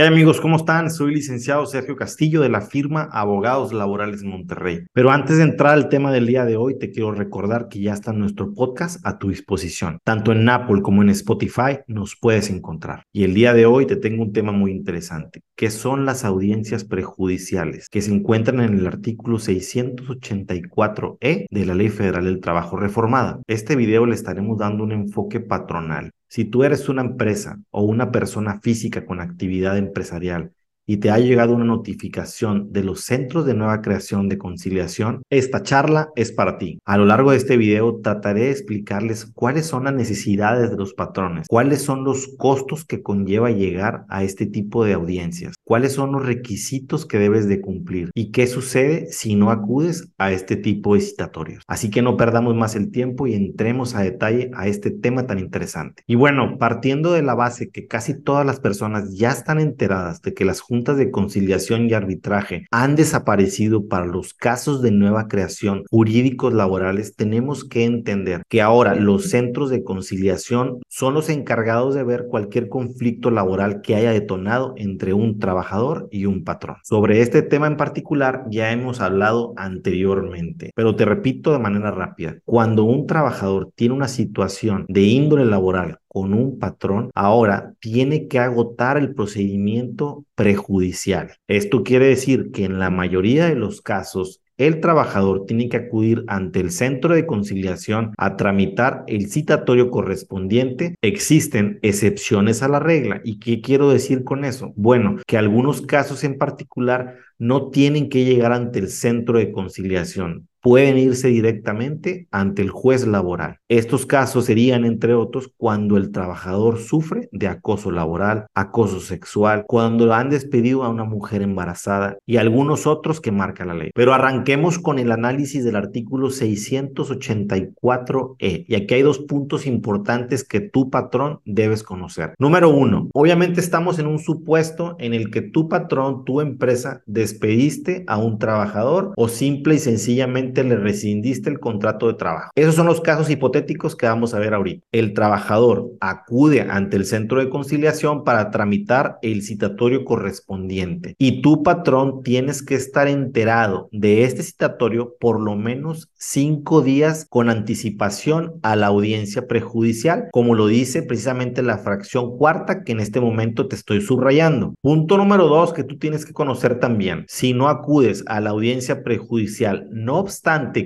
¿Qué amigos? ¿Cómo están? Soy licenciado Sergio Castillo de la firma Abogados Laborales Monterrey. Pero antes de entrar al tema del día de hoy, te quiero recordar que ya está nuestro podcast a tu disposición. Tanto en Apple como en Spotify nos puedes encontrar. Y el día de hoy te tengo un tema muy interesante, que son las audiencias prejudiciales, que se encuentran en el artículo 684E de la Ley Federal del Trabajo Reformada. Este video le estaremos dando un enfoque patronal si tú eres una empresa o una persona física con actividad empresarial y te ha llegado una notificación de los centros de nueva creación de conciliación, esta charla es para ti. A lo largo de este video trataré de explicarles cuáles son las necesidades de los patrones, cuáles son los costos que conlleva llegar a este tipo de audiencias, cuáles son los requisitos que debes de cumplir y qué sucede si no acudes a este tipo de citatorios. Así que no perdamos más el tiempo y entremos a detalle a este tema tan interesante. Y bueno, partiendo de la base que casi todas las personas ya están enteradas de que las juntas de conciliación y arbitraje han desaparecido para los casos de nueva creación jurídicos laborales, tenemos que entender que ahora los centros de conciliación son los encargados de ver cualquier conflicto laboral que haya detonado entre un trabajador y un patrón. Sobre este tema en particular ya hemos hablado anteriormente, pero te repito de manera rápida, cuando un trabajador tiene una situación de índole laboral con un patrón, ahora tiene que agotar el procedimiento prejudicial. Esto quiere decir que en la mayoría de los casos el trabajador tiene que acudir ante el centro de conciliación a tramitar el citatorio correspondiente. Existen excepciones a la regla. ¿Y qué quiero decir con eso? Bueno, que algunos casos en particular no tienen que llegar ante el centro de conciliación pueden irse directamente ante el juez laboral. Estos casos serían, entre otros, cuando el trabajador sufre de acoso laboral, acoso sexual, cuando han despedido a una mujer embarazada y algunos otros que marca la ley. Pero arranquemos con el análisis del artículo 684E. Y aquí hay dos puntos importantes que tu patrón debes conocer. Número uno, obviamente estamos en un supuesto en el que tu patrón, tu empresa, despediste a un trabajador o simple y sencillamente le rescindiste el contrato de trabajo. Esos son los casos hipotéticos que vamos a ver ahorita. El trabajador acude ante el centro de conciliación para tramitar el citatorio correspondiente y tu patrón tienes que estar enterado de este citatorio por lo menos cinco días con anticipación a la audiencia prejudicial, como lo dice precisamente la fracción cuarta que en este momento te estoy subrayando. Punto número dos que tú tienes que conocer también. Si no acudes a la audiencia prejudicial, no obstante,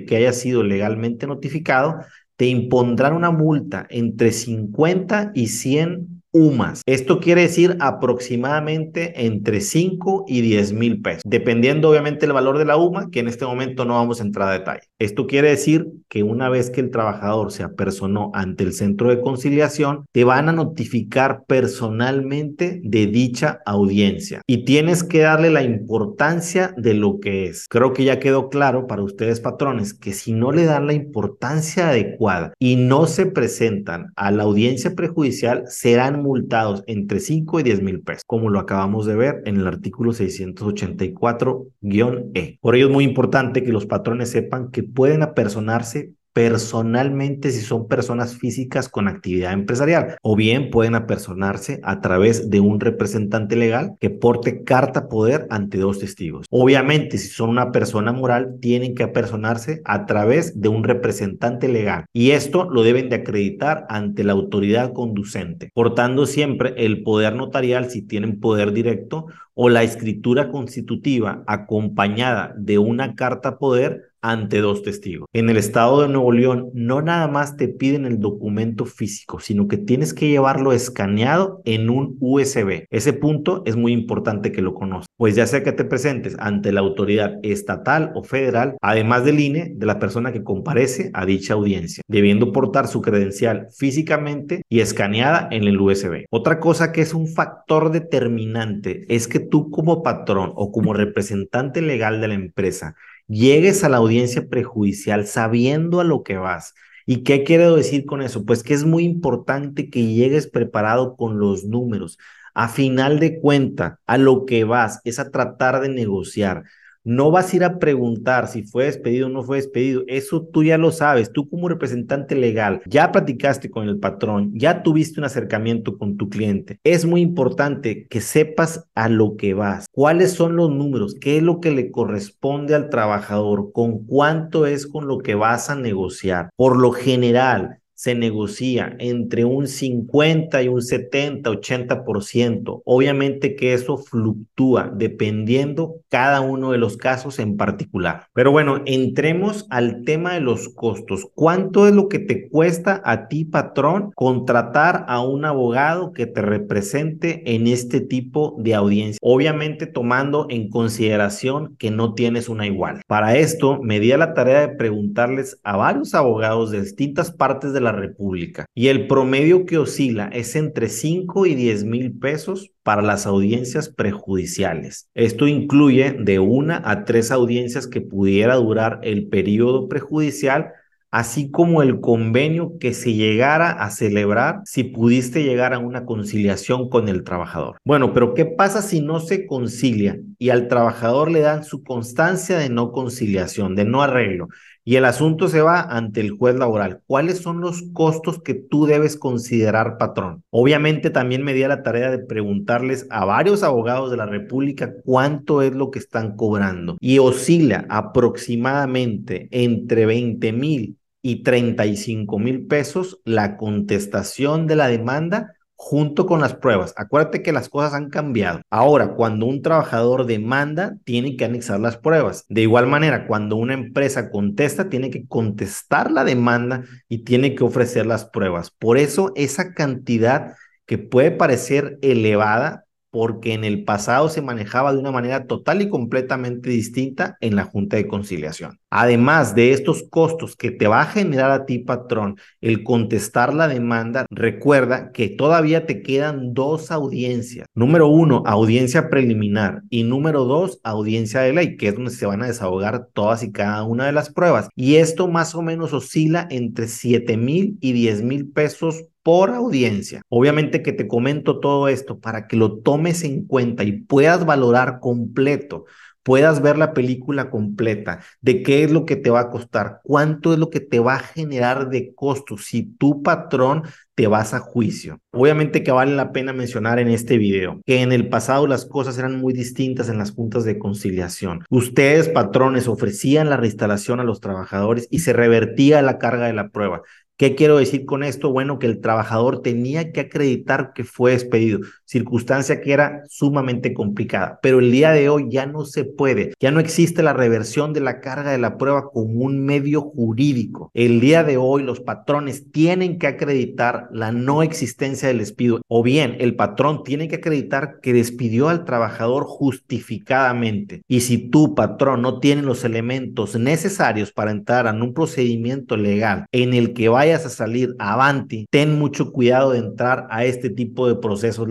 que haya sido legalmente notificado, te impondrán una multa entre 50 y 100 UMAS. Esto quiere decir aproximadamente entre 5 y 10 mil pesos, dependiendo obviamente el valor de la UMA, que en este momento no vamos a entrar a detalle. Esto quiere decir que una vez que el trabajador se apersonó ante el centro de conciliación, te van a notificar personalmente de dicha audiencia y tienes que darle la importancia de lo que es. Creo que ya quedó claro para ustedes patrones que si no le dan la importancia adecuada y no se presentan a la audiencia prejudicial, serán multados entre 5 y 10 mil pesos, como lo acabamos de ver en el artículo 684-E. Por ello es muy importante que los patrones sepan que pueden apersonarse personalmente si son personas físicas con actividad empresarial o bien pueden apersonarse a través de un representante legal que porte carta poder ante dos testigos. Obviamente si son una persona moral tienen que apersonarse a través de un representante legal y esto lo deben de acreditar ante la autoridad conducente, portando siempre el poder notarial si tienen poder directo o la escritura constitutiva acompañada de una carta poder ante dos testigos. En el estado de Nuevo León no nada más te piden el documento físico, sino que tienes que llevarlo escaneado en un USB. Ese punto es muy importante que lo conozcas, pues ya sea que te presentes ante la autoridad estatal o federal, además del INE, de la persona que comparece a dicha audiencia, debiendo portar su credencial físicamente y escaneada en el USB. Otra cosa que es un factor determinante es que tú como patrón o como representante legal de la empresa llegues a la audiencia prejudicial sabiendo a lo que vas. ¿Y qué quiero decir con eso? Pues que es muy importante que llegues preparado con los números. A final de cuenta, a lo que vas es a tratar de negociar. No vas a ir a preguntar si fue despedido o no fue despedido. Eso tú ya lo sabes. Tú como representante legal ya platicaste con el patrón, ya tuviste un acercamiento con tu cliente. Es muy importante que sepas a lo que vas. ¿Cuáles son los números? ¿Qué es lo que le corresponde al trabajador? ¿Con cuánto es con lo que vas a negociar? Por lo general, se negocia entre un 50 y un 70, 80%. Obviamente que eso fluctúa dependiendo cada uno de los casos en particular. Pero bueno, entremos al tema de los costos. ¿Cuánto es lo que te cuesta a ti, patrón, contratar a un abogado que te represente en este tipo de audiencia? Obviamente tomando en consideración que no tienes una igual. Para esto me di a la tarea de preguntarles a varios abogados de distintas partes de la República y el promedio que oscila es entre 5 y 10 mil pesos para las audiencias prejudiciales. Esto incluye de una a tres audiencias que pudiera durar el periodo prejudicial así como el convenio que se llegara a celebrar si pudiste llegar a una conciliación con el trabajador. Bueno, pero ¿qué pasa si no se concilia y al trabajador le dan su constancia de no conciliación, de no arreglo? Y el asunto se va ante el juez laboral. ¿Cuáles son los costos que tú debes considerar, patrón? Obviamente también me di a la tarea de preguntarles a varios abogados de la República cuánto es lo que están cobrando y oscila aproximadamente entre 20 mil y 35 mil pesos la contestación de la demanda junto con las pruebas. Acuérdate que las cosas han cambiado. Ahora, cuando un trabajador demanda, tiene que anexar las pruebas. De igual manera, cuando una empresa contesta, tiene que contestar la demanda y tiene que ofrecer las pruebas. Por eso, esa cantidad que puede parecer elevada porque en el pasado se manejaba de una manera total y completamente distinta en la Junta de Conciliación. Además de estos costos que te va a generar a ti, patrón, el contestar la demanda, recuerda que todavía te quedan dos audiencias. Número uno, audiencia preliminar y número dos, audiencia de ley, que es donde se van a desahogar todas y cada una de las pruebas. Y esto más o menos oscila entre 7 mil y 10 mil pesos por audiencia. Obviamente que te comento todo esto para que lo tomes en cuenta y puedas valorar completo puedas ver la película completa, de qué es lo que te va a costar, cuánto es lo que te va a generar de costo si tu patrón te vas a juicio. Obviamente que vale la pena mencionar en este video que en el pasado las cosas eran muy distintas en las juntas de conciliación. Ustedes, patrones, ofrecían la reinstalación a los trabajadores y se revertía la carga de la prueba. ¿Qué quiero decir con esto? Bueno, que el trabajador tenía que acreditar que fue despedido, circunstancia que era sumamente complicada, pero el día de hoy ya no se puede, ya no existe la reversión de la carga de la prueba como un medio jurídico. El día de hoy los patrones tienen que acreditar la no existencia del despido o bien el patrón tiene que acreditar que despidió al trabajador justificadamente. Y si tu patrón no tiene los elementos necesarios para entrar en un procedimiento legal en el que va vayas a salir avanti, ten mucho cuidado de entrar a este tipo de procesos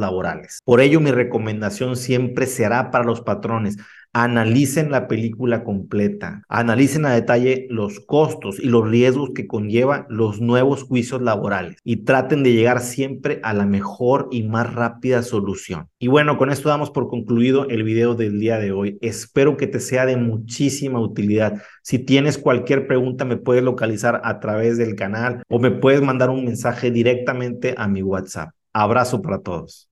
Por ello, mi recomendación siempre será para los patrones analicen la película completa, analicen a detalle los costos y los riesgos que conllevan los nuevos juicios laborales y traten de llegar siempre a la mejor y más rápida solución. Y bueno, con esto damos por concluido el video del día de hoy. Espero que te sea de muchísima utilidad. Si tienes cualquier pregunta, me puedes localizar a través del canal o me puedes mandar un mensaje directamente a mi WhatsApp. Abrazo para todos.